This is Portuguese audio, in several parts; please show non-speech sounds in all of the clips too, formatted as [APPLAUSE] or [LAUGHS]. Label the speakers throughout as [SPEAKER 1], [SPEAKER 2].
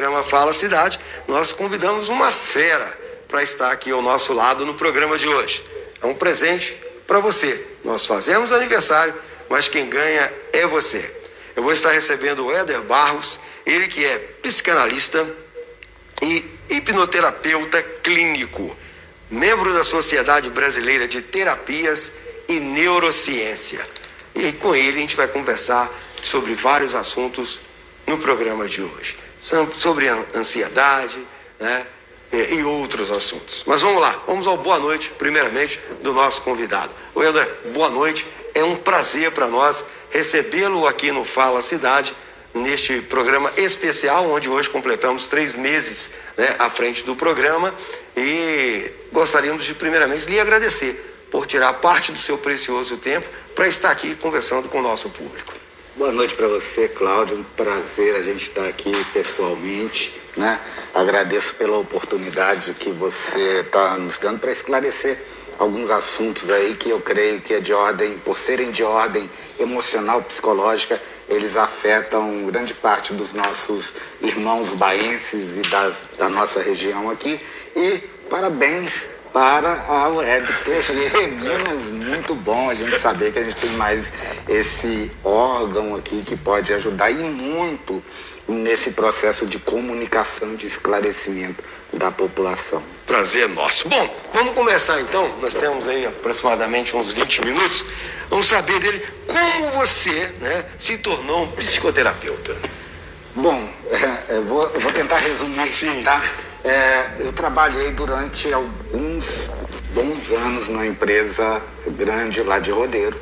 [SPEAKER 1] programa Fala Cidade, nós convidamos uma fera para estar aqui ao nosso lado no programa de hoje. É um presente para você. Nós fazemos aniversário, mas quem ganha é você. Eu vou estar recebendo o Éder Barros, ele que é psicanalista e hipnoterapeuta clínico, membro da Sociedade Brasileira de Terapias e Neurociência. E com ele a gente vai conversar sobre vários assuntos no programa de hoje. Sobre ansiedade, né? E outros assuntos. Mas vamos lá, vamos ao boa noite, primeiramente, do nosso convidado. O Helder, boa noite. É um prazer para nós recebê-lo aqui no Fala Cidade, neste programa especial, onde hoje completamos três meses né, à frente do programa. E gostaríamos de, primeiramente, lhe agradecer por tirar parte do seu precioso tempo para estar aqui conversando com o nosso público.
[SPEAKER 2] Boa noite para você, Cláudio. Um prazer a gente estar aqui pessoalmente. Né? Agradeço pela oportunidade que você está nos dando para esclarecer alguns assuntos aí que eu creio que é de ordem, por serem de ordem emocional, psicológica, eles afetam grande parte dos nossos irmãos baenses e das, da nossa região aqui. E parabéns para a web TV Minas. Muito bom a gente saber que a gente tem mais esse órgão aqui que pode ajudar e muito nesse processo de comunicação, de esclarecimento da população.
[SPEAKER 1] Prazer nosso. Bom, vamos começar então. Nós temos aí aproximadamente uns 20 minutos. Vamos saber dele como você né, se tornou um psicoterapeuta.
[SPEAKER 2] Bom, é, é vou, vou, tentar resumir, Sim. tá? É, eu trabalhei durante alguns bons anos numa empresa grande lá de Rodeiro,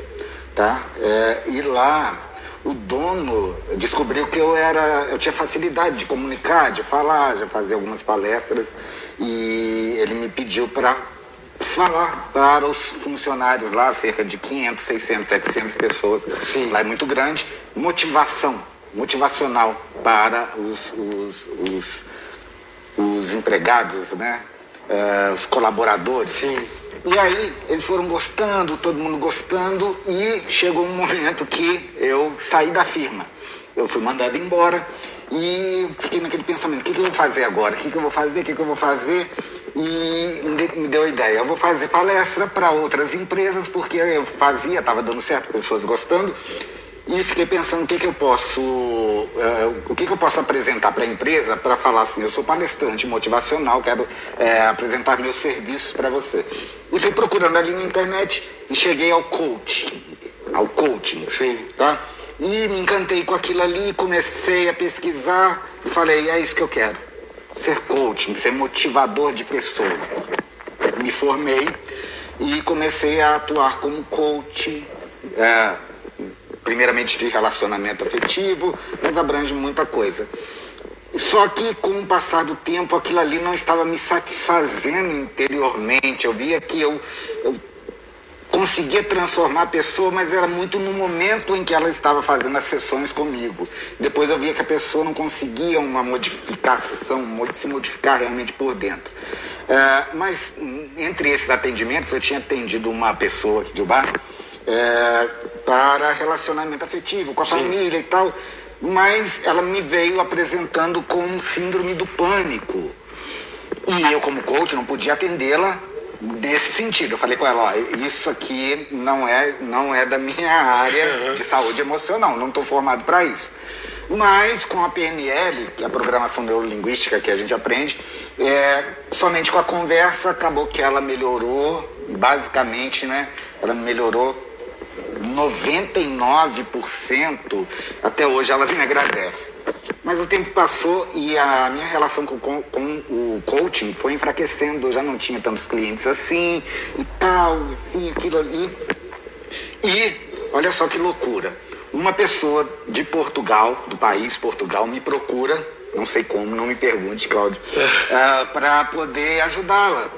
[SPEAKER 2] tá? É, e lá o dono descobriu que eu era, eu tinha facilidade de comunicar, de falar, de fazer algumas palestras e ele me pediu para falar para os funcionários lá, cerca de 500, 600, 700 pessoas, Sim. lá é muito grande, motivação, motivacional para os, os, os os empregados, né? Uh, os colaboradores.
[SPEAKER 1] Sim.
[SPEAKER 2] E aí eles foram gostando, todo mundo gostando, e chegou um momento que eu saí da firma. Eu fui mandado embora e fiquei naquele pensamento, o que, que eu vou fazer agora? O que, que eu vou fazer? O que, que eu vou fazer? E me deu a ideia, eu vou fazer palestra para outras empresas, porque eu fazia, estava dando certo, pessoas gostando, e fiquei pensando o que, que eu posso uh, o que, que eu posso apresentar para a empresa para falar assim eu sou palestrante motivacional quero uh, apresentar meus serviços para você. E fui procurando ali na internet e cheguei ao coaching ao coaching
[SPEAKER 1] sim
[SPEAKER 2] tá? E me encantei com aquilo ali comecei a pesquisar e falei é isso que eu quero ser coaching ser motivador de pessoas. Me formei e comecei a atuar como coach uh, primeiramente de relacionamento afetivo, mas abrange muita coisa. Só que com o passar do tempo aquilo ali não estava me satisfazendo interiormente. Eu via que eu, eu conseguia transformar a pessoa, mas era muito no momento em que ela estava fazendo as sessões comigo. Depois eu via que a pessoa não conseguia uma modificação, se modificar realmente por dentro. Uh, mas entre esses atendimentos, eu tinha atendido uma pessoa aqui de bar é, para relacionamento afetivo, com a Sim. família e tal. Mas ela me veio apresentando com síndrome do pânico. E eu, como coach, não podia atendê-la nesse sentido. Eu falei com ela, ó, isso aqui não é, não é da minha área de saúde emocional, não estou formado para isso. Mas com a PNL, que é a programação neurolinguística que a gente aprende, é, somente com a conversa acabou que ela melhorou, basicamente, né? Ela melhorou 99% até hoje ela me agradece. Mas o tempo passou e a minha relação com, com, com, o coaching foi enfraquecendo. Eu já não tinha tantos clientes assim e tal, assim, aquilo ali. E olha só que loucura. Uma pessoa de Portugal, do país Portugal, me procura, não sei como, não me pergunte, Cláudio, uh, para poder ajudá-la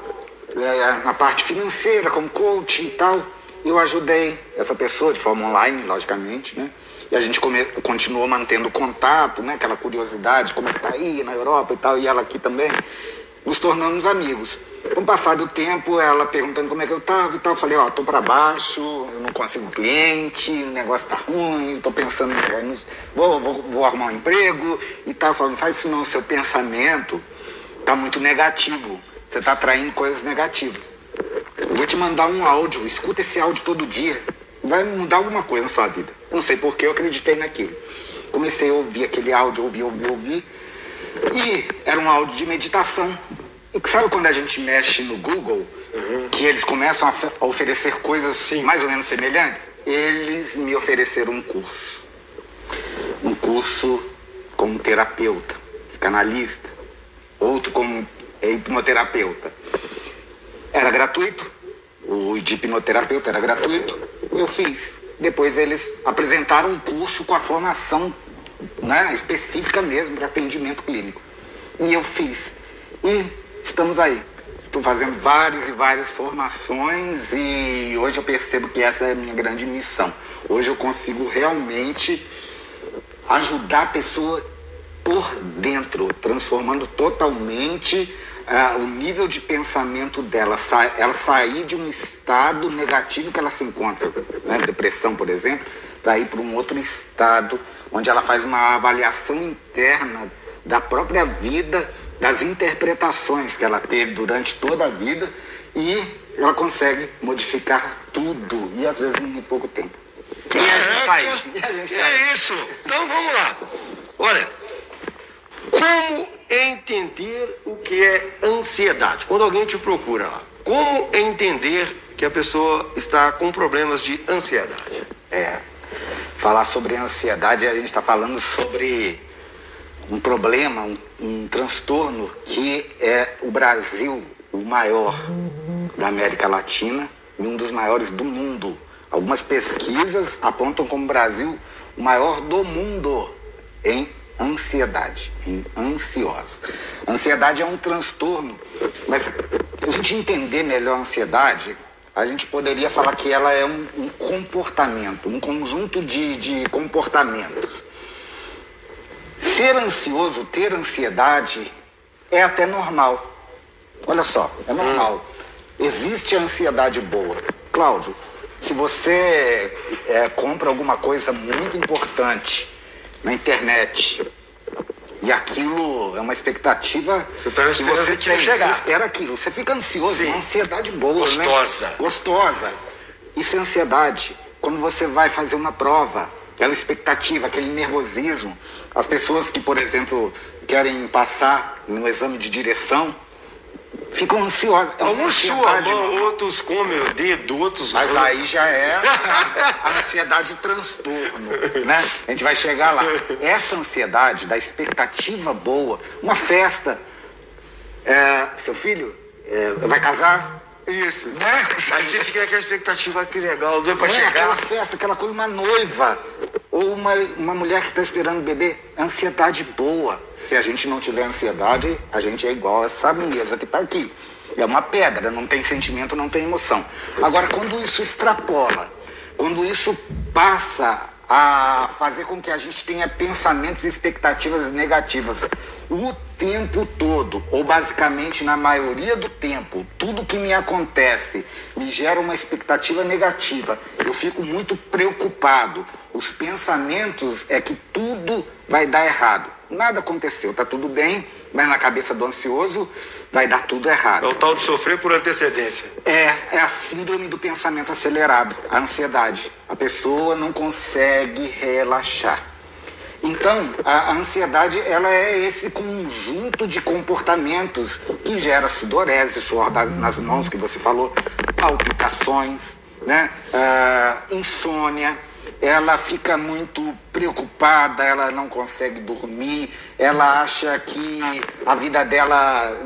[SPEAKER 2] uh, na parte financeira, como coaching e tal eu ajudei essa pessoa de forma online, logicamente, né? E a gente come, continuou mantendo contato, né? Aquela curiosidade, como é que tá aí na Europa e tal, e ela aqui também. nos tornamos amigos. Com o passar do tempo, ela perguntando como é que eu tava e tal, eu falei, ó, tô para baixo, eu não consigo cliente, o negócio tá ruim, tô pensando, vou, vou, vou arrumar um emprego e tal, falando, faz isso não, seu pensamento tá muito negativo, você tá atraindo coisas negativas. Eu vou te mandar um áudio, escuta esse áudio todo dia, vai mudar alguma coisa na sua vida. Não sei porque eu acreditei naquilo. Comecei a ouvir aquele áudio, ouvir, ouvir, ouvir, e era um áudio de meditação Sabe quando a gente mexe no Google, uhum. que eles começam a, oferecer coisas Sim. mais ou menos semelhantes? Eles me ofereceram um curso. Um curso como terapeuta, psicanalista, outro como hipnoterapeuta. Era gratuito, o de hipnoterapeuta era gratuito, eu fiz. Depois eles apresentaram um curso com a formação né, específica mesmo para atendimento clínico. E eu fiz. E estamos aí. Estou fazendo várias e várias formações e hoje eu percebo que essa é a minha grande missão. Hoje eu consigo realmente ajudar a pessoa por dentro, transformando totalmente uh, o nível de pensamento dela, sa ela sair de um estado negativo que ela se encontra, né, depressão, por exemplo, para ir para um outro estado onde ela faz uma avaliação interna da própria vida das interpretações que ela teve durante toda a vida e ela consegue modificar tudo e às vezes em pouco tempo.
[SPEAKER 1] E a gente tá aí. E a gente tá aí. É isso. Então vamos lá. Olha, como entender o que é ansiedade? Quando alguém te procura lá, como entender que a pessoa está com problemas de ansiedade?
[SPEAKER 2] É. Falar sobre ansiedade, a gente está falando sobre um problema, um, um transtorno que é o Brasil o maior da América Latina e um dos maiores do mundo. Algumas pesquisas apontam como o Brasil o maior do mundo em ansiedade, em ansiosos. Ansiedade é um transtorno, mas a gente entender melhor a ansiedade, a gente poderia falar que ela é um, um comportamento, um conjunto de, de comportamentos Ser ansioso, ter ansiedade, é até normal. Olha só, é normal. Existe a ansiedade boa. Cláudio, se você é, compra alguma coisa muito importante na internet e aquilo é uma expectativa
[SPEAKER 1] você tá que você
[SPEAKER 2] tem,
[SPEAKER 1] chegar.
[SPEAKER 2] Você espera aquilo, você fica ansioso, Sim. uma ansiedade boa, né?
[SPEAKER 1] Gostosa.
[SPEAKER 2] Né? Gostosa. Isso é ansiedade. Quando você vai fazer uma prova, aquela expectativa, aquele nervosismo. As pessoas que, por exemplo, querem passar no exame de direção, ficam ansiosas.
[SPEAKER 1] É Alguns a mão, outros comem o dedo, outros...
[SPEAKER 2] Mas aí já é [LAUGHS] a ansiedade transtorno, né? A gente vai chegar lá. Essa ansiedade da expectativa boa, uma festa, é, seu filho é, vai casar,
[SPEAKER 1] isso. Né? Aí você fica naquela expectativa, que legal, doido pra é, chegar.
[SPEAKER 2] aquela festa, aquela coisa, uma noiva. Ou uma, uma mulher que está esperando bebê. Ansiedade boa. Se a gente não tiver ansiedade, a gente é igual essa mesa que está aqui. É uma pedra, não tem sentimento, não tem emoção. Agora, quando isso extrapola, quando isso passa a fazer com que a gente tenha pensamentos e expectativas negativas o tempo todo, ou basicamente na maioria do tempo, tudo que me acontece me gera uma expectativa negativa. Eu fico muito preocupado. Os pensamentos é que tudo vai dar errado. Nada aconteceu, tá tudo bem, mas na cabeça do ansioso vai dar tudo errado.
[SPEAKER 1] É o tal de sofrer por antecedência.
[SPEAKER 2] É, é a síndrome do pensamento acelerado, a ansiedade. A pessoa não consegue relaxar. Então, a, a ansiedade ela é esse conjunto de comportamentos que gera sudorese, suor nas mãos que você falou, palpitações, né? Uh, insônia ela fica muito preocupada, ela não consegue dormir, ela acha que a vida dela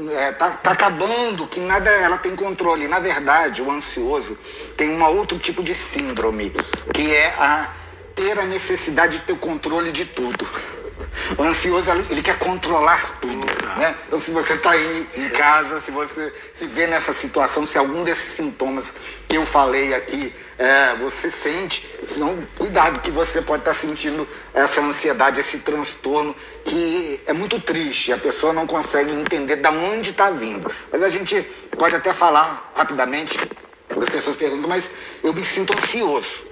[SPEAKER 2] está é, tá, tá acabando, que nada ela tem controle. Na verdade, o ansioso tem um outro tipo de síndrome, que é a ter a necessidade de ter controle de tudo. O ansioso, ele quer controlar tudo. Né? Então, se você está em, em casa, se você se vê nessa situação, se algum desses sintomas que eu falei aqui, é, você sente, senão, cuidado que você pode estar tá sentindo essa ansiedade, esse transtorno, que é muito triste. A pessoa não consegue entender de onde está vindo. Mas a gente pode até falar rapidamente, as pessoas perguntam, mas eu me sinto ansioso.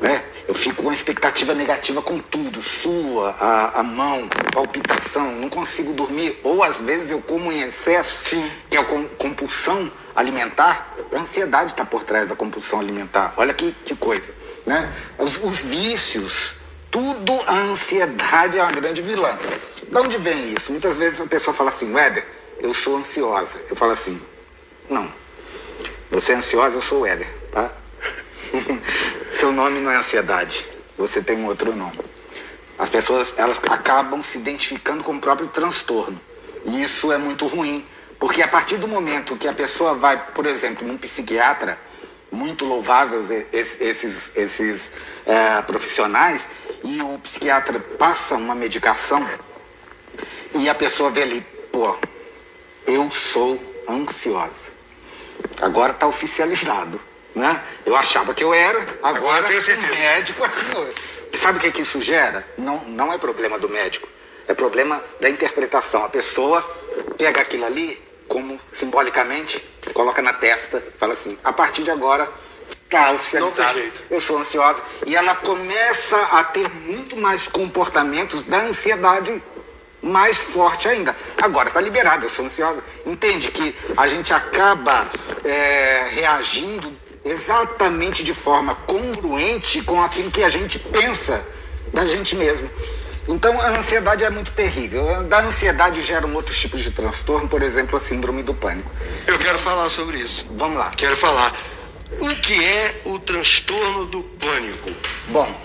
[SPEAKER 2] Né? Eu fico com uma expectativa negativa com tudo, sua, a, a mão, palpitação, não consigo dormir, ou às vezes eu como em excesso, Sim. que é a compulsão alimentar, a ansiedade está por trás da compulsão alimentar. Olha que, que coisa. Né? Os, os vícios, tudo a ansiedade é uma grande vilã. De onde vem isso? Muitas vezes a pessoa fala assim, Éder, eu sou ansiosa. Eu falo assim, não. Você é ansiosa, eu sou o Éder, tá? [LAUGHS] Seu nome não é ansiedade, você tem um outro nome. As pessoas elas acabam se identificando com o próprio transtorno. E isso é muito ruim, porque a partir do momento que a pessoa vai, por exemplo, num psiquiatra, muito louváveis esses, esses é, profissionais, e o psiquiatra passa uma medicação e a pessoa vê ali, pô, eu sou ansiosa. Agora está oficializado. Né? Eu achava que eu era, agora, agora o médico assim. Sabe o que, que isso gera? Não, não é problema do médico, é problema da interpretação. A pessoa pega aquilo ali, como simbolicamente, coloca na testa, fala assim, a partir de agora está oficializado. Eu sou ansiosa. E ela começa a ter muito mais comportamentos da ansiedade mais forte ainda. Agora está liberado, eu sou ansiosa. Entende que a gente acaba é, reagindo exatamente de forma congruente com aquilo que a gente pensa da gente mesmo. Então a ansiedade é muito terrível. Da ansiedade geram outros tipos de transtorno, por exemplo, a síndrome do pânico.
[SPEAKER 1] Eu quero falar sobre isso.
[SPEAKER 2] Vamos lá.
[SPEAKER 1] Quero falar. O que é o transtorno do pânico?
[SPEAKER 2] Bom,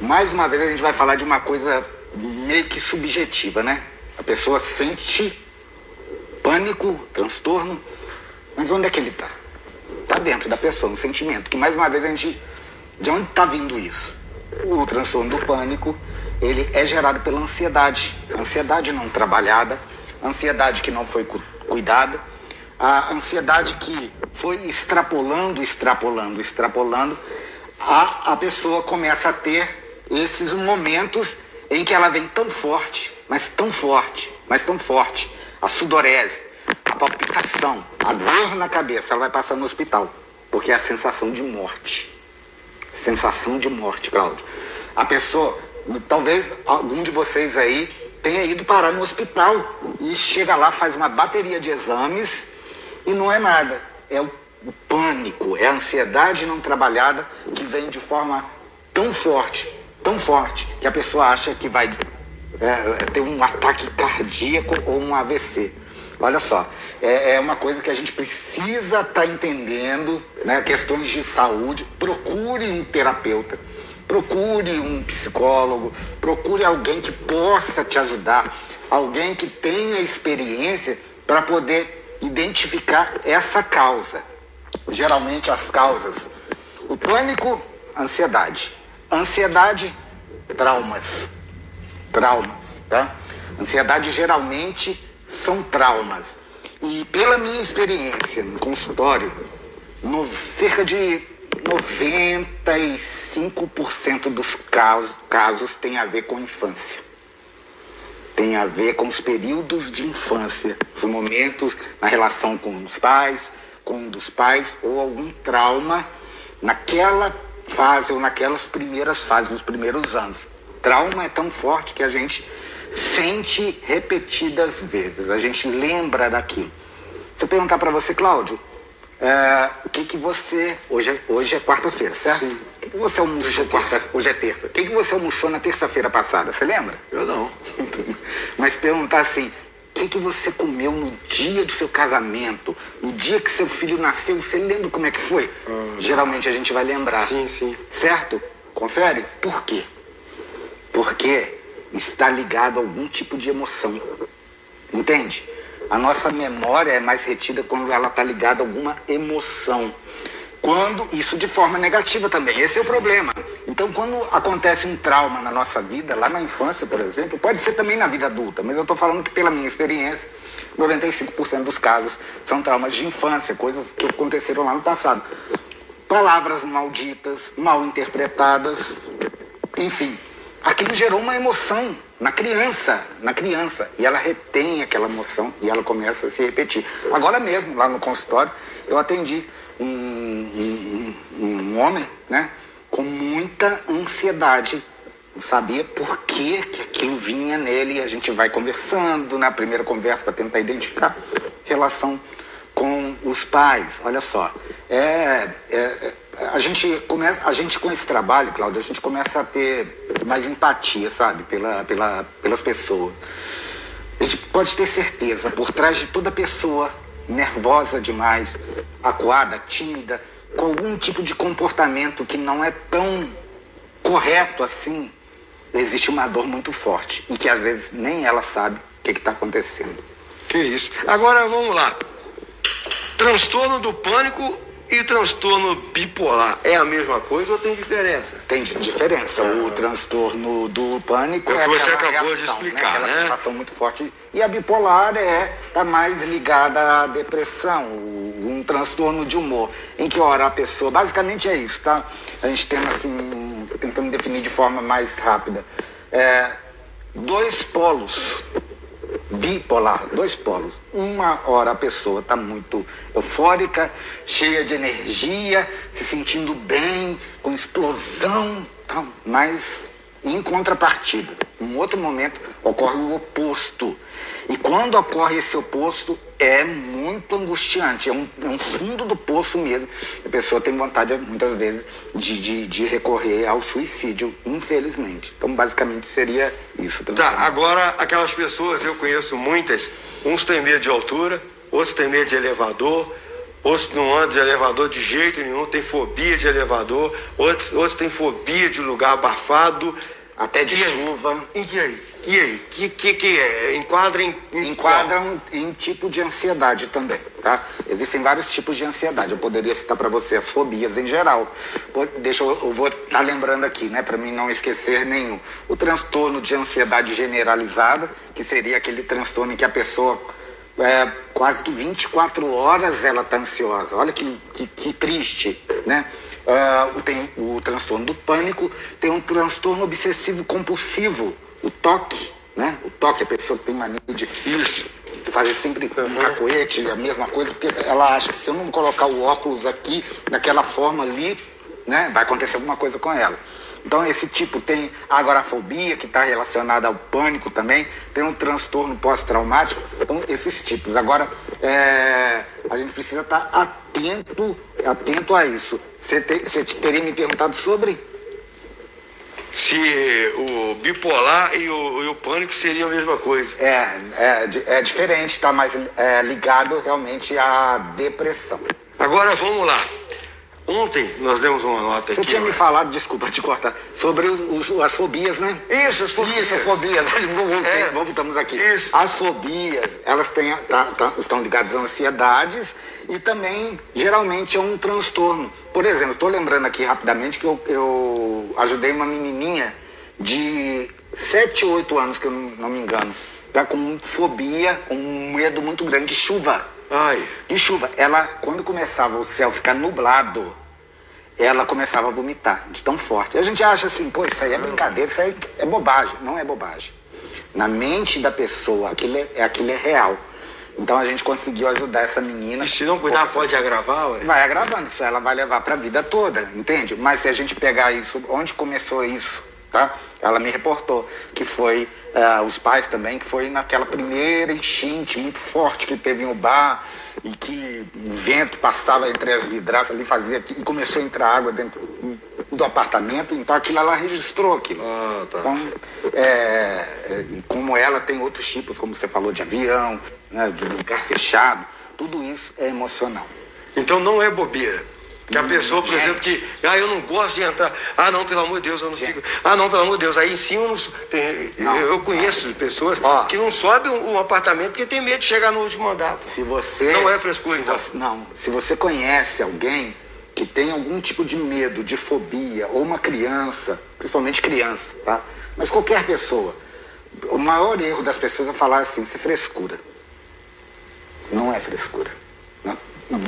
[SPEAKER 2] mais uma vez a gente vai falar de uma coisa meio que subjetiva, né? A pessoa sente pânico, transtorno, mas onde é que ele está? Está dentro da pessoa, um sentimento. Que mais uma vez a gente. De onde está vindo isso? O transtorno do pânico, ele é gerado pela ansiedade. Ansiedade não trabalhada, ansiedade que não foi cuidada, a ansiedade que foi extrapolando, extrapolando, extrapolando, a, a pessoa começa a ter esses momentos em que ela vem tão forte, mas tão forte, mas tão forte, a sudorese, a palpitação, a dor na cabeça, ela vai passar no hospital. Porque é a sensação de morte. Sensação de morte, Cláudio. A pessoa, talvez algum de vocês aí tenha ido parar no hospital e chega lá, faz uma bateria de exames e não é nada. É o, o pânico, é a ansiedade não trabalhada que vem de forma tão forte, tão forte, que a pessoa acha que vai é, ter um ataque cardíaco ou um AVC. Olha só, é, é uma coisa que a gente precisa estar tá entendendo, né? Questões de saúde. Procure um terapeuta, procure um psicólogo, procure alguém que possa te ajudar, alguém que tenha experiência para poder identificar essa causa. Geralmente as causas, o pânico, ansiedade, ansiedade, traumas, traumas, tá? Ansiedade geralmente são traumas. E pela minha experiência no consultório, no, cerca de 95% dos casos, casos tem a ver com infância. Tem a ver com os períodos de infância, os momentos na relação com os pais, com um dos pais, ou algum trauma naquela fase ou naquelas primeiras fases, nos primeiros anos. Trauma é tão forte que a gente sente repetidas vezes, a gente lembra daquilo. Se eu perguntar para você, Cláudio, é, o que que você. Hoje é, hoje é quarta-feira, certo? Sim. O que, que você almoçou hoje é quarta Hoje é terça. O que, que você almoçou na terça-feira passada? Você lembra?
[SPEAKER 1] Eu não. [LAUGHS]
[SPEAKER 2] Mas perguntar assim, o que, que você comeu no dia do seu casamento? No dia que seu filho nasceu, você lembra como é que foi? Ah, Geralmente a gente vai lembrar.
[SPEAKER 1] Sim, sim.
[SPEAKER 2] Certo? Confere? Por quê? Porque está ligado a algum tipo de emoção. Entende? A nossa memória é mais retida quando ela está ligada a alguma emoção. Quando isso de forma negativa também, esse é o problema. Então, quando acontece um trauma na nossa vida, lá na infância, por exemplo, pode ser também na vida adulta, mas eu estou falando que, pela minha experiência, 95% dos casos são traumas de infância, coisas que aconteceram lá no passado. Palavras malditas, mal interpretadas, enfim. Aquilo gerou uma emoção na criança, na criança, e ela retém aquela emoção e ela começa a se repetir. Agora mesmo, lá no consultório, eu atendi um, um, um homem, né, com muita ansiedade não sabia por que, que aquilo vinha nele. A gente vai conversando na primeira conversa para tentar identificar relação com os pais. Olha só, é, é, a gente começa, a gente com esse trabalho, Cláudio, a gente começa a ter mais empatia, sabe, pela, pela, pelas pessoas. A gente pode ter certeza, por trás de toda pessoa nervosa demais, acuada, tímida, com algum tipo de comportamento que não é tão correto assim, existe uma dor muito forte e que às vezes nem ela sabe o que está acontecendo.
[SPEAKER 1] Que isso. Agora vamos lá. Transtorno do pânico e transtorno bipolar é a mesma coisa ou tem diferença?
[SPEAKER 2] Tem diferença. O transtorno do pânico é,
[SPEAKER 1] é
[SPEAKER 2] que
[SPEAKER 1] você acabou
[SPEAKER 2] reação,
[SPEAKER 1] de explicar,
[SPEAKER 2] né?
[SPEAKER 1] né?
[SPEAKER 2] sensação muito forte. E a bipolar é tá mais ligada à depressão, um transtorno de humor, em que hora a pessoa, basicamente é isso, tá? A gente tem assim, tentando definir de forma mais rápida, é, dois polos bipolar, dois polos. Uma hora a pessoa está muito eufórica, cheia de energia, se sentindo bem, com explosão, mas em contrapartida, em outro momento ocorre o oposto. E quando ocorre esse oposto, é muito angustiante, é um, é um fundo do poço mesmo. A pessoa tem vontade, muitas vezes, de, de, de recorrer ao suicídio, infelizmente. Então, basicamente, seria isso.
[SPEAKER 1] Tá, agora, aquelas pessoas, eu conheço muitas, uns têm medo de altura, outros têm medo de elevador, outros não andam de elevador de jeito nenhum, tem fobia de elevador, outros, outros têm fobia de lugar abafado.
[SPEAKER 2] Até de
[SPEAKER 1] e
[SPEAKER 2] chuva.
[SPEAKER 1] Aí? E aí? E aí? Que, que, que é? Enquadra em, em
[SPEAKER 2] Enquadram em tipo de ansiedade também, tá? Existem vários tipos de ansiedade. Eu poderia citar para você as fobias em geral. Deixa eu, eu vou estar tá lembrando aqui, né, para mim não esquecer nenhum. O transtorno de ansiedade generalizada, que seria aquele transtorno em que a pessoa é, quase que 24 horas ela está ansiosa. Olha que, que, que triste, né? Uh, tem o transtorno do pânico, tem um transtorno obsessivo compulsivo, o toque, né? O toque, a pessoa que tem mania de
[SPEAKER 1] Isso.
[SPEAKER 2] fazer sempre um cacoete, a mesma coisa, porque ela acha que se eu não colocar o óculos aqui, daquela forma ali, né? Vai acontecer alguma coisa com ela. Então, esse tipo tem agorafobia, que está relacionada ao pânico também, tem um transtorno pós-traumático, então, esses tipos. Agora, é, a gente precisa estar tá atento, atento a isso. Você, te, você teria me perguntado sobre?
[SPEAKER 1] Se o bipolar e o, e o pânico seriam a mesma coisa.
[SPEAKER 2] É, é, é diferente, está mais é, ligado realmente à depressão.
[SPEAKER 1] Agora vamos lá. Ontem nós demos uma nota
[SPEAKER 2] Você
[SPEAKER 1] aqui.
[SPEAKER 2] tinha
[SPEAKER 1] ó.
[SPEAKER 2] me falado, desculpa te cortar, sobre os, as fobias, né?
[SPEAKER 1] Isso, as fobias.
[SPEAKER 2] Isso, as fobias. [LAUGHS] Voltei,
[SPEAKER 1] É.
[SPEAKER 2] Voltamos aqui.
[SPEAKER 1] Isso.
[SPEAKER 2] As fobias, elas têm, tá- tá- estão ligadas a ansiedades e também, geralmente, é um transtorno. Por exemplo, estou lembrando aqui rapidamente que eu, eu ajudei uma menininha de 7 ou 8 anos, que eu não, não me engano, tá com fobia, com um medo muito grande de chuva.
[SPEAKER 1] Ai,
[SPEAKER 2] De chuva. Ela, quando começava o céu ficar nublado, ela começava a vomitar, de tão forte. A gente acha assim, pô, isso aí é brincadeira, isso aí é bobagem. Não é bobagem. Na mente da pessoa, aquilo é, aquilo é real. Então a gente conseguiu ajudar essa menina.
[SPEAKER 1] e se não cuidar pode agravar, ué?
[SPEAKER 2] Vai agravando, isso ela vai levar para a vida toda, entende? Mas se a gente pegar isso, onde começou isso, tá? Ela me reportou que foi ah, os pais também, que foi naquela primeira enchente muito forte que teve em bar e que o vento passava entre as vidraças ali, fazia e começou a entrar água dentro do apartamento, então aquilo ela registrou aquilo.
[SPEAKER 1] Ah, tá.
[SPEAKER 2] Então, é, é, como ela tem outros tipos, como você falou, de avião, né, de lugar fechado, tudo isso é emocional.
[SPEAKER 1] Então não é bobeira. Que a pessoa, por exemplo, que, ah, eu não gosto de entrar. Ah, não, pelo amor de Deus, eu não fico. Ah, não, pelo amor de Deus. Aí em cima, não, tem,
[SPEAKER 2] Não.
[SPEAKER 1] eu conheço pessoas
[SPEAKER 2] Ó.
[SPEAKER 1] que não sobem um, um apartamento porque tem medo de chegar no último andar.
[SPEAKER 2] Se você.
[SPEAKER 1] Não é frescura, então.
[SPEAKER 2] você- não. Se você conhece alguém que tem algum tipo de medo, de fobia, ou uma criança, principalmente criança, tá? Mas qualquer pessoa, o maior erro das pessoas é falar assim, isso é frescura. Não é frescura. Né?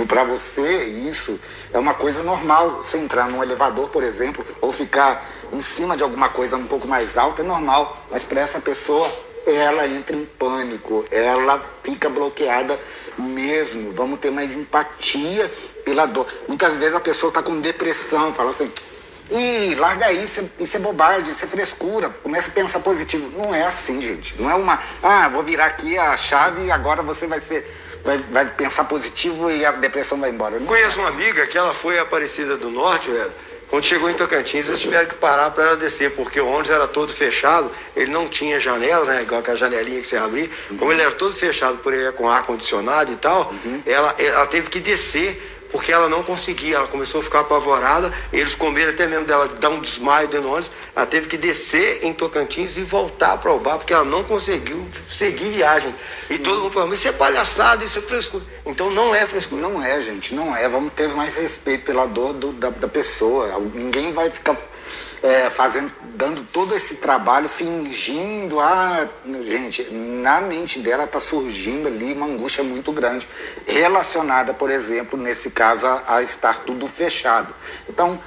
[SPEAKER 2] Para você, isso é uma coisa normal. Você entrar num elevador, por exemplo, ou ficar em cima de alguma coisa um pouco mais alta, é normal. Mas para essa pessoa, ela entra em pânico, ela fica bloqueada mesmo. Vamos ter mais empatia pela dor. Muitas vezes a pessoa está com depressão, fala assim, Ih, larga isso, é, isso é bobagem, isso é frescura. Começa a pensar positivo. Não é assim, gente. Não é uma, ah, vou virar aqui a chave e agora você vai ser. Vai, vai pensar positivo e a depressão vai embora. Não
[SPEAKER 1] Conheço uma amiga que ela foi Aparecida do Norte, velho. Quando chegou em Tocantins, eles tiveram que parar para ela descer, porque o ônibus era todo fechado, ele não tinha janelas, né? Igual aquela janelinha que você abria. Uhum. Como ele era todo fechado por ele com ar condicionado e tal, uhum. ela, ela teve que descer porque ela não conseguia, ela começou a ficar apavorada, eles comeram até mesmo dela dar um desmaio dentro do ônibus, ela teve que descer em Tocantins e voltar para o bar, porque ela não conseguiu seguir viagem. Sim. E todo mundo falou, isso é palhaçada, isso é frescura. Então não é frescura.
[SPEAKER 2] Não é, gente, não é. Vamos ter mais respeito pela dor do, da, da pessoa. Ninguém vai ficar é, fazendo, dando todo esse trabalho, fingindo, ah, gente, na mente dela está surgindo ali uma angústia muito grande, relacionada, por exemplo, nesse caso, a, a estar tudo fechado. Então,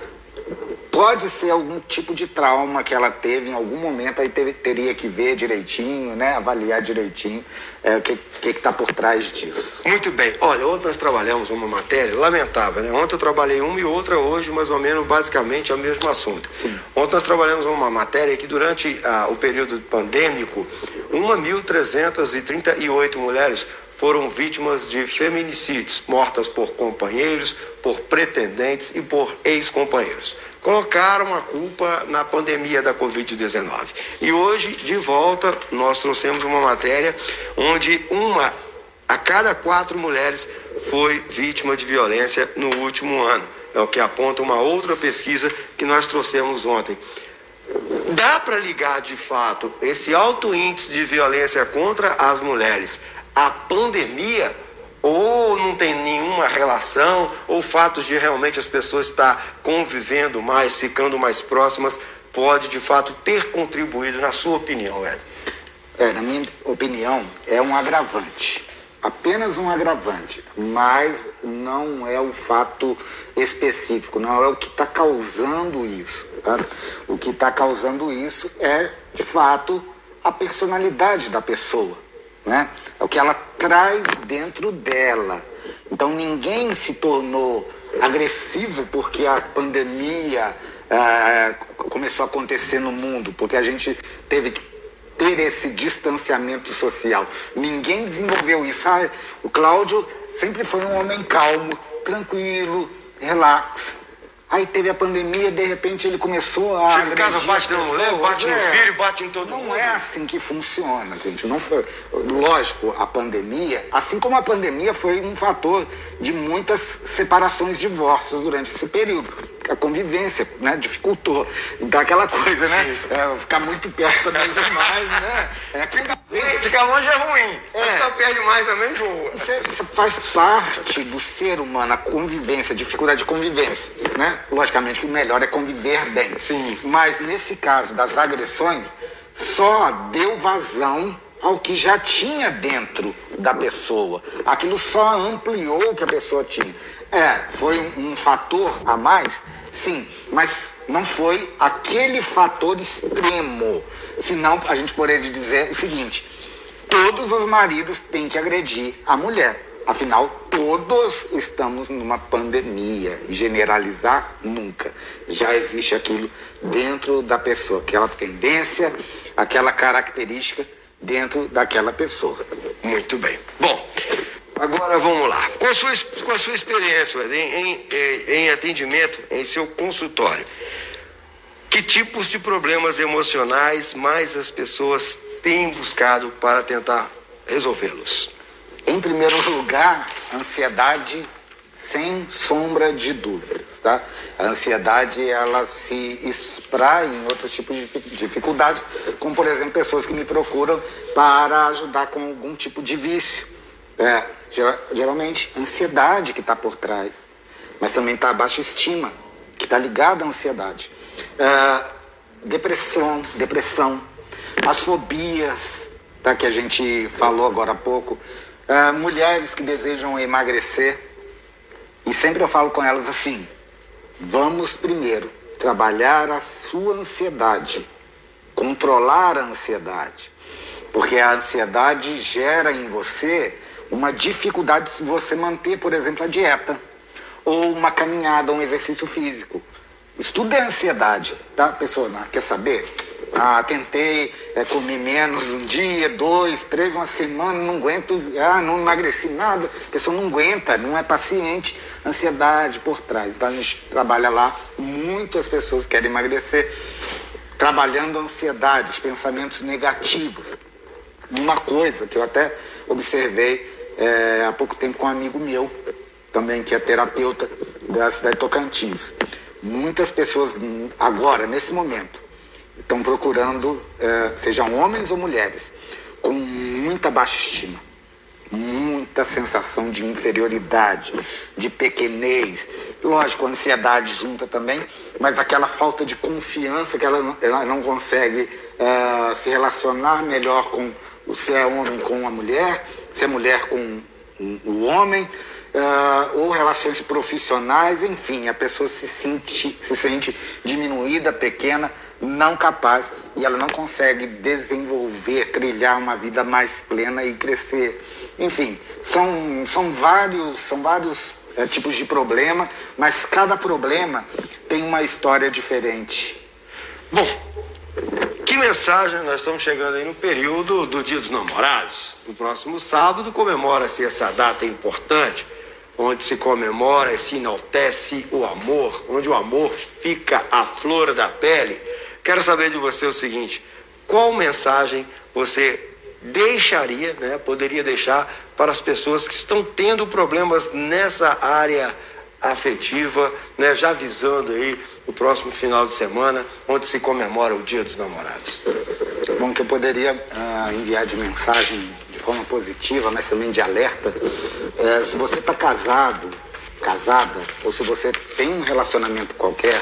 [SPEAKER 2] pode ser algum tipo de trauma que ela teve em algum momento, aí teve, teria que ver direitinho, né, avaliar direitinho é, o que está por trás disso.
[SPEAKER 1] Muito bem. Olha, ontem nós trabalhamos uma matéria lamentável, né? Ontem eu trabalhei uma e outra, hoje mais ou menos basicamente é o mesmo assunto.
[SPEAKER 2] Sim.
[SPEAKER 1] Ontem nós trabalhamos uma matéria que durante ah, o período pandêmico, 1.338 mulheres foram vítimas de feminicídios, mortas por companheiros, por pretendentes e por ex-companheiros colocaram a culpa na pandemia da Covid-19. E hoje, de volta, nós trouxemos uma matéria onde uma a cada quatro mulheres foi vítima de violência no último ano. É o que aponta uma outra pesquisa que nós trouxemos ontem. Dá para ligar de fato esse alto índice de violência contra as mulheres à pandemia? Ou não tem nenhuma relação, ou fatos de realmente as pessoas estar convivendo mais, ficando mais próximas, pode de fato ter contribuído, na sua opinião, Ed?
[SPEAKER 2] É, na minha opinião, é um agravante. Apenas um agravante, mas não é o fato específico, não é o que está causando isso. Tá? O que está causando isso é, de fato, a personalidade da pessoa. Né? É o que ela traz dentro dela. Então ninguém se tornou agressivo porque a pandemia é, começou a acontecer no mundo, porque a gente teve que ter esse distanciamento social. Ninguém desenvolveu isso. Ah, o Cláudio sempre foi um homem calmo, tranquilo, relax. Aí teve a pandemia, de repente ele começou a.
[SPEAKER 1] Chega em casa, bate na mulher, bate no é, filho, bate em todo
[SPEAKER 2] não
[SPEAKER 1] mundo.
[SPEAKER 2] Não é assim que funciona, gente. Não foi. Lógico, a pandemia, assim como a pandemia foi um fator de muitas separações, divórcios durante esse período a convivência, né? Dificultou. Então aquela coisa, né? É, ficar muito perto também [LAUGHS] demais, né?
[SPEAKER 1] É, ficar, longe é ruim. É. Ficar perto demais também voa.
[SPEAKER 2] Isso, é, isso, faz parte do ser humano, a convivência, a dificuldade de convivência, né? Logicamente que o melhor é conviver bem.
[SPEAKER 1] Sim.
[SPEAKER 2] Mas nesse caso das agressões, só deu vazão ao que já tinha dentro da pessoa. Aquilo só ampliou o que a pessoa tinha. É, foi um, um fator a mais, sim, mas não foi aquele fator extremo. Senão a gente poderia dizer o seguinte: todos os maridos têm que agredir a mulher. Afinal, todos estamos numa pandemia. Generalizar nunca. Já existe aquilo dentro da pessoa, aquela tendência, aquela característica dentro daquela pessoa.
[SPEAKER 1] Muito bem. Bom, Agora vamos lá. Com a sua, com a sua experiência em, em, em atendimento, em seu consultório, que tipos de problemas emocionais mais as pessoas têm buscado para tentar resolvê-los?
[SPEAKER 2] Em primeiro lugar, ansiedade sem sombra de dúvidas, tá? A ansiedade ela se espraia em outros tipos de dificuldades, como por exemplo pessoas que me procuram para ajudar com algum tipo de vício. É, geralmente, ansiedade que está por trás. mas também está a baixa estima, que está ligada à ansiedade. Uh, depressão, depressão, as fobias, tá, que a gente falou agora há pouco, uh, mulheres que desejam emagrecer, e sempre eu falo com elas assim: vamos primeiro trabalhar a sua ansiedade, controlar a ansiedade, porque a ansiedade gera em você uma dificuldade de você manter, por exemplo, a dieta, ou uma caminhada, um exercício físico. Isso tudo é ansiedade, tá? A pessoa não quer saber? Ah, tentei é, comer menos um dia, dois, três, uma semana, não aguento, ah, não emagreci nada. A pessoa não aguenta, não é paciente. Ansiedade por trás. Então a gente trabalha lá, muitas pessoas querem emagrecer, trabalhando a ansiedade, os pensamentos negativos. Uma coisa que eu até observei é, há pouco tempo com um amigo meu, também que é terapeuta da cidade de Tocantins. Muitas pessoas agora, nesse momento, estão procurando, é, sejam homens ou mulheres, com muita baixa estima, muita sensação de inferioridade, de pequenez. Lógico, a ansiedade junta também, mas aquela falta de confiança que ela não, ela não consegue é, se relacionar melhor com se é homem com a mulher, se é mulher com o homem, uh, ou relações profissionais, enfim, a pessoa se sente, se sente diminuída, pequena, não capaz e ela não consegue desenvolver, trilhar uma vida mais plena e crescer. Enfim, são, são vários, são vários é, tipos de problema, mas cada problema tem uma história diferente.
[SPEAKER 1] Bom, que mensagem? Nós estamos chegando aí no período do Dia dos Namorados. No próximo sábado comemora-se essa data importante onde se comemora e se enaltece o amor, onde o amor fica à flor da pele. Quero saber de você o seguinte: qual mensagem você deixaria, né, poderia deixar para as pessoas que estão tendo problemas nessa área afetiva, né, já visando aí o próximo final de semana, onde se comemora o Dia dos Namorados?
[SPEAKER 2] Bom, que eu poderia uh, enviar de mensagem forma positiva, mas também de alerta. É, se você está casado, casada, ou se você tem um relacionamento qualquer,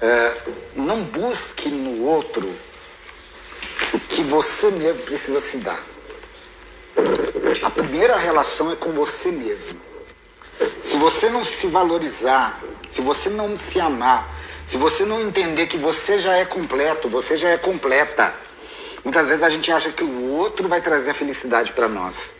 [SPEAKER 2] é, não busque no outro o que você mesmo precisa se dar. A primeira relação é com você mesmo. Se você não se valorizar, se você não se amar, se você não entender que você já é completo, você já é completa, Muitas vezes a gente acha que o outro vai trazer a felicidade para nós.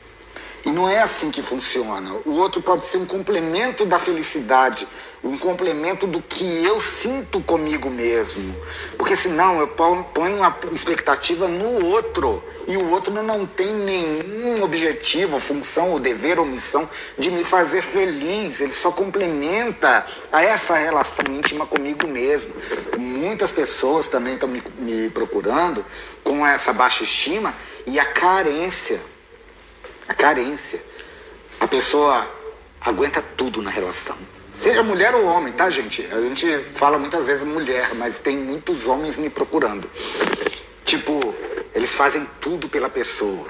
[SPEAKER 2] E não é assim que funciona. O outro pode ser um complemento da felicidade, um complemento do que eu sinto comigo mesmo. Porque senão eu ponho uma expectativa no outro. E o outro não tem nenhum objetivo, função, ou dever ou missão de me fazer feliz. Ele só complementa a essa relação íntima comigo mesmo. Muitas pessoas também estão me, me procurando com essa baixa estima e a carência a carência. A pessoa aguenta tudo na relação. Seja mulher ou homem, tá, gente? A gente fala muitas vezes mulher, mas tem muitos homens me procurando. Tipo, eles fazem tudo pela pessoa.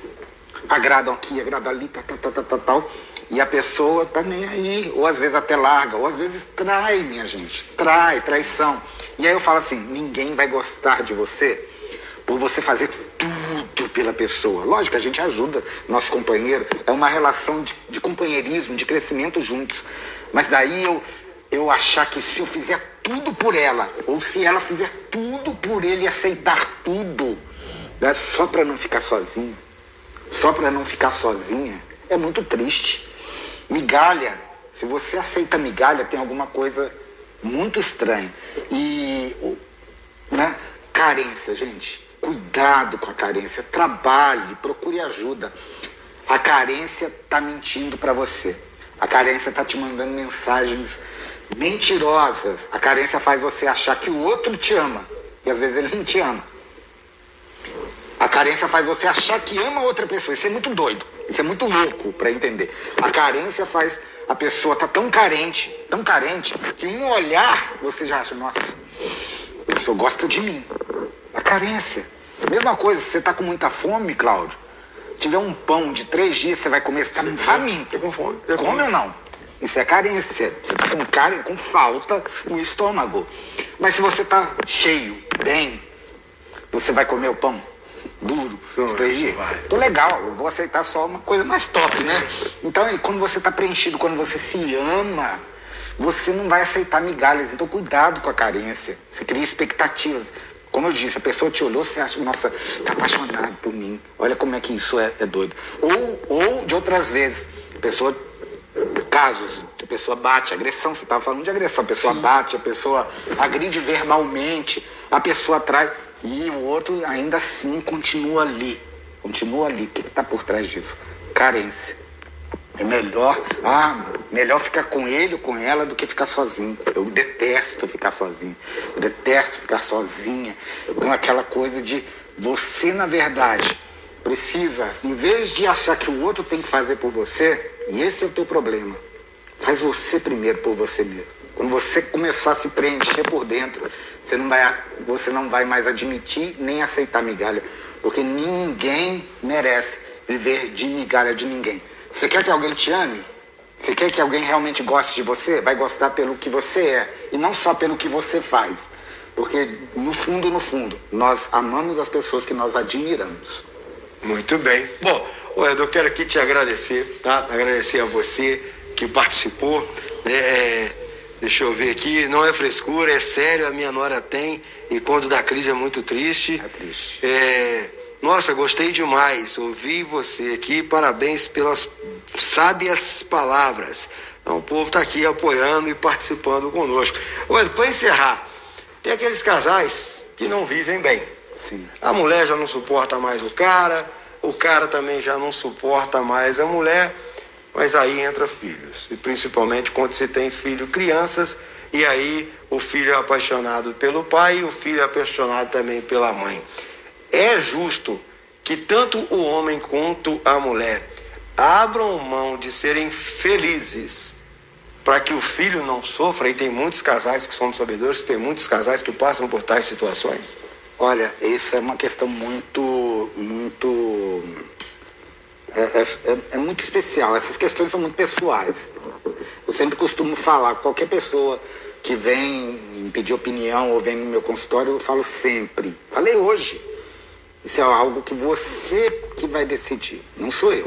[SPEAKER 2] Agradam aqui, agradam ali, tal, tal, tal, tal, tal. E a pessoa tá nem aí. Ou às vezes até larga, ou às vezes trai, minha gente. Trai, traição. E aí eu falo assim: ninguém vai gostar de você por você fazer pela pessoa. Lógico, a gente ajuda nosso companheiro, é uma relação de, de companheirismo, de crescimento juntos. Mas daí eu, eu achar que se eu fizer tudo por ela, ou se ela fizer tudo por ele aceitar tudo, né, só para não ficar sozinho, só para não ficar sozinha, é muito triste. Migalha, se você aceita migalha, tem alguma coisa muito estranha. E, né, carência, gente. Cuidado com a carência, trabalhe, procure ajuda. A carência está mentindo para você. A carência está te mandando mensagens mentirosas. A carência faz você achar que o outro te ama e às vezes ele não te ama. A carência faz você achar que ama outra pessoa. Isso é muito doido. Isso é muito louco para entender. A carência faz a pessoa tá tão carente, tão carente, que um olhar você já acha, nossa, a pessoa gosta de mim. A carência. Mesma coisa, você está com muita fome, Cláudio. Se tiver um pão de três dias, você vai comer, você está faminto.
[SPEAKER 1] com fome.
[SPEAKER 2] Come ou não? Isso é carência. Você está com, car... com falta no estômago. Mas se você está cheio, bem, você vai comer o pão duro os três dias? Tô legal, eu vou aceitar só uma coisa mais top, né? Então, quando você está preenchido, quando você se ama, você não vai aceitar migalhas. Então, cuidado com a carência. Você cria expectativas. Como eu disse, a pessoa te olhou, você acha, nossa, tá apaixonado por mim. Olha como é que isso é, é doido. Ou, ou, de outras vezes, a pessoa, casos, a pessoa bate, agressão, você estava falando de agressão, a pessoa Sim. bate, a pessoa agride verbalmente, a pessoa traz, e o outro ainda assim continua ali. Continua ali. O que está por trás disso? Carência. É melhor, ah, melhor ficar com ele ou com ela do que ficar sozinho. Eu detesto ficar sozinho. Eu detesto ficar sozinha. Com aquela coisa de você, na verdade, precisa, em vez de achar que o outro tem que fazer por você, e esse é o teu problema, faz você primeiro por você mesmo. Quando você começar a se preencher por dentro, você não vai, você não vai mais admitir nem aceitar migalha, porque ninguém merece viver de migalha de ninguém. Você quer que alguém te ame? Você quer que alguém realmente goste de você? Vai gostar pelo que você é e não só pelo que você faz. Porque no fundo, no fundo, nós amamos as pessoas que nós admiramos.
[SPEAKER 1] Muito bem. Bom, eu quero aqui te agradecer, tá? Agradecer a você que participou. É, é, deixa eu ver aqui, não é frescura, é sério, a minha nora tem, e quando dá crise é muito triste.
[SPEAKER 2] É triste.
[SPEAKER 1] É, nossa, gostei demais. Ouvi você aqui. Parabéns pelas sábias palavras. Então, o povo está aqui apoiando e participando conosco. Olha, para encerrar, tem aqueles casais que não vivem bem.
[SPEAKER 2] Sim.
[SPEAKER 1] A mulher já não suporta mais o cara, o cara também já não suporta mais a mulher, mas aí entra filhos. E principalmente quando se tem filho, crianças, e aí o filho é apaixonado pelo pai e o filho é apaixonado também pela mãe. É justo que tanto o homem quanto a mulher abram mão de serem felizes para que o filho não sofra, e tem muitos casais que somos sabedores, tem muitos casais que passam por tais situações.
[SPEAKER 2] Olha, essa é uma questão muito, muito, é, é, é, é muito especial. Essas questões são muito pessoais. Eu sempre costumo falar, qualquer pessoa que vem pedir opinião ou vem no meu consultório, eu falo sempre. Falei hoje. Isso é algo que você que vai decidir, não sou eu.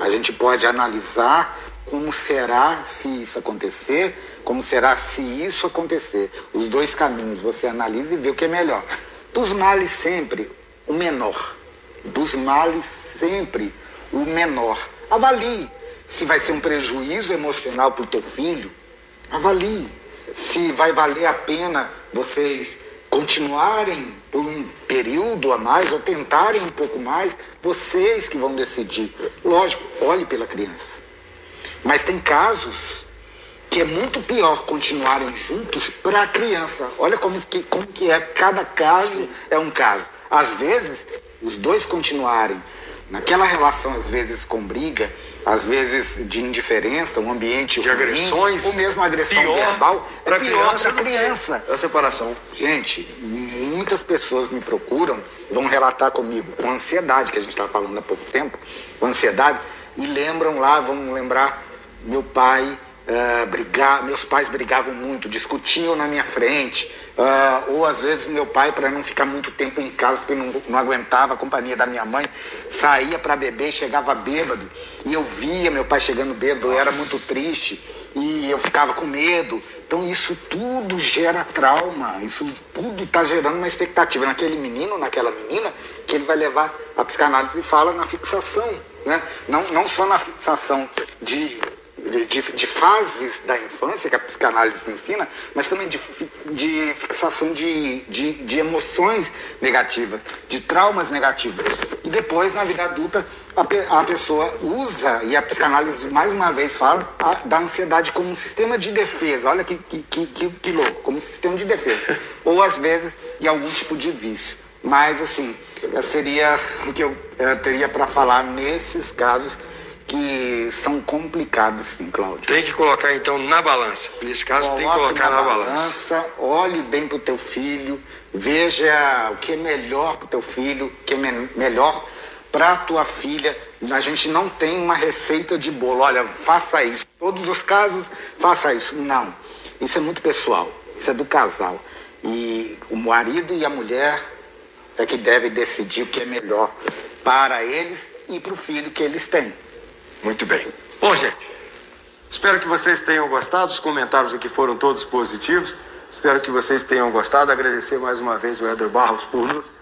[SPEAKER 2] A gente pode analisar como será se isso acontecer, como será se isso acontecer. Os dois caminhos, você analisa e vê o que é melhor. Dos males sempre o menor. Dos males sempre o menor. Avalie se vai ser um prejuízo emocional para o teu filho. Avalie se vai valer a pena vocês continuarem por um período a mais ou tentarem um pouco mais, vocês que vão decidir. Lógico, olhe pela criança. Mas tem casos que é muito pior continuarem juntos para a criança. Olha como que, como que é, cada caso é um caso. Às vezes, os dois continuarem naquela relação, às vezes com briga, às vezes de indiferença, um ambiente
[SPEAKER 1] de ruim, agressões,
[SPEAKER 2] ou mesmo agressão pior verbal,
[SPEAKER 1] é para criança,
[SPEAKER 2] criança.
[SPEAKER 1] A separação.
[SPEAKER 2] Gente, muitas pessoas me procuram, vão relatar comigo com ansiedade que a gente estava falando há pouco tempo, com ansiedade e lembram lá, vão lembrar meu pai uh, brigar, meus pais brigavam muito, discutiam na minha frente, uh, ou às vezes meu pai, para não ficar muito tempo em casa, porque não, não aguentava a companhia da minha mãe, saía para beber e chegava bêbado. E eu via meu pai chegando bêbado, eu era muito triste e eu ficava com medo. Então isso tudo gera trauma, isso tudo está gerando uma expectativa naquele menino, naquela menina, que ele vai levar a psicanálise e fala na fixação, né? Não, não só na fixação de de, de, de, fases da infância que a psicanálise ensina, mas também de, de fixação de, de, de emoções negativas, de traumas negativos. E depois, na vida adulta, a, a pessoa usa, e a psicanálise mais uma vez fala, a, da ansiedade como um sistema de defesa. Olha que, que, que, que louco, como um sistema de defesa. [LAUGHS] Ou às vezes, em algum tipo de vício. Mas, assim, seria o que eu, eu teria para falar nesses casos que são complicados, sim, Cláudio.
[SPEAKER 1] Tem que colocar então na balança. Nesse caso Coloque tem que colocar na, na balança. balança.
[SPEAKER 2] Olhe bem para o teu filho, veja o que é melhor para o teu filho, o que é me melhor para tua filha. A gente não tem uma receita de bolo. Olha, faça isso. Todos os casos, faça isso. Não. Isso é muito pessoal. Isso é do casal. E o marido e a mulher é que devem decidir o que é melhor para eles e para o filho que eles têm.
[SPEAKER 1] Muito bem. Bom, gente, espero que vocês tenham gostado. Os comentários aqui foram todos positivos. Espero que vocês tenham gostado. Agradecer mais uma vez o Éder Barros por nos